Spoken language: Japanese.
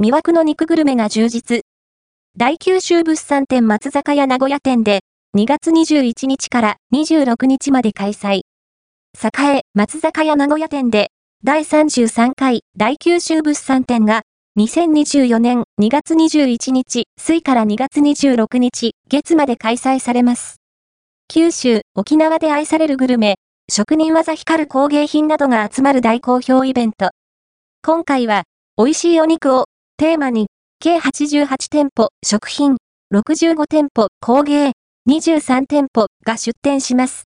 魅惑の肉グルメが充実。大九州物産展松坂屋名古屋店で、2月21日から26日まで開催。栄松坂屋名古屋店で、第33回大九州物産展が、2024年2月21日、水から2月26日、月まで開催されます。九州、沖縄で愛されるグルメ、職人技光る工芸品などが集まる大好評イベント。今回は、美味しいお肉をテーマに、計88店舗、食品、65店舗、工芸、23店舗が出店します。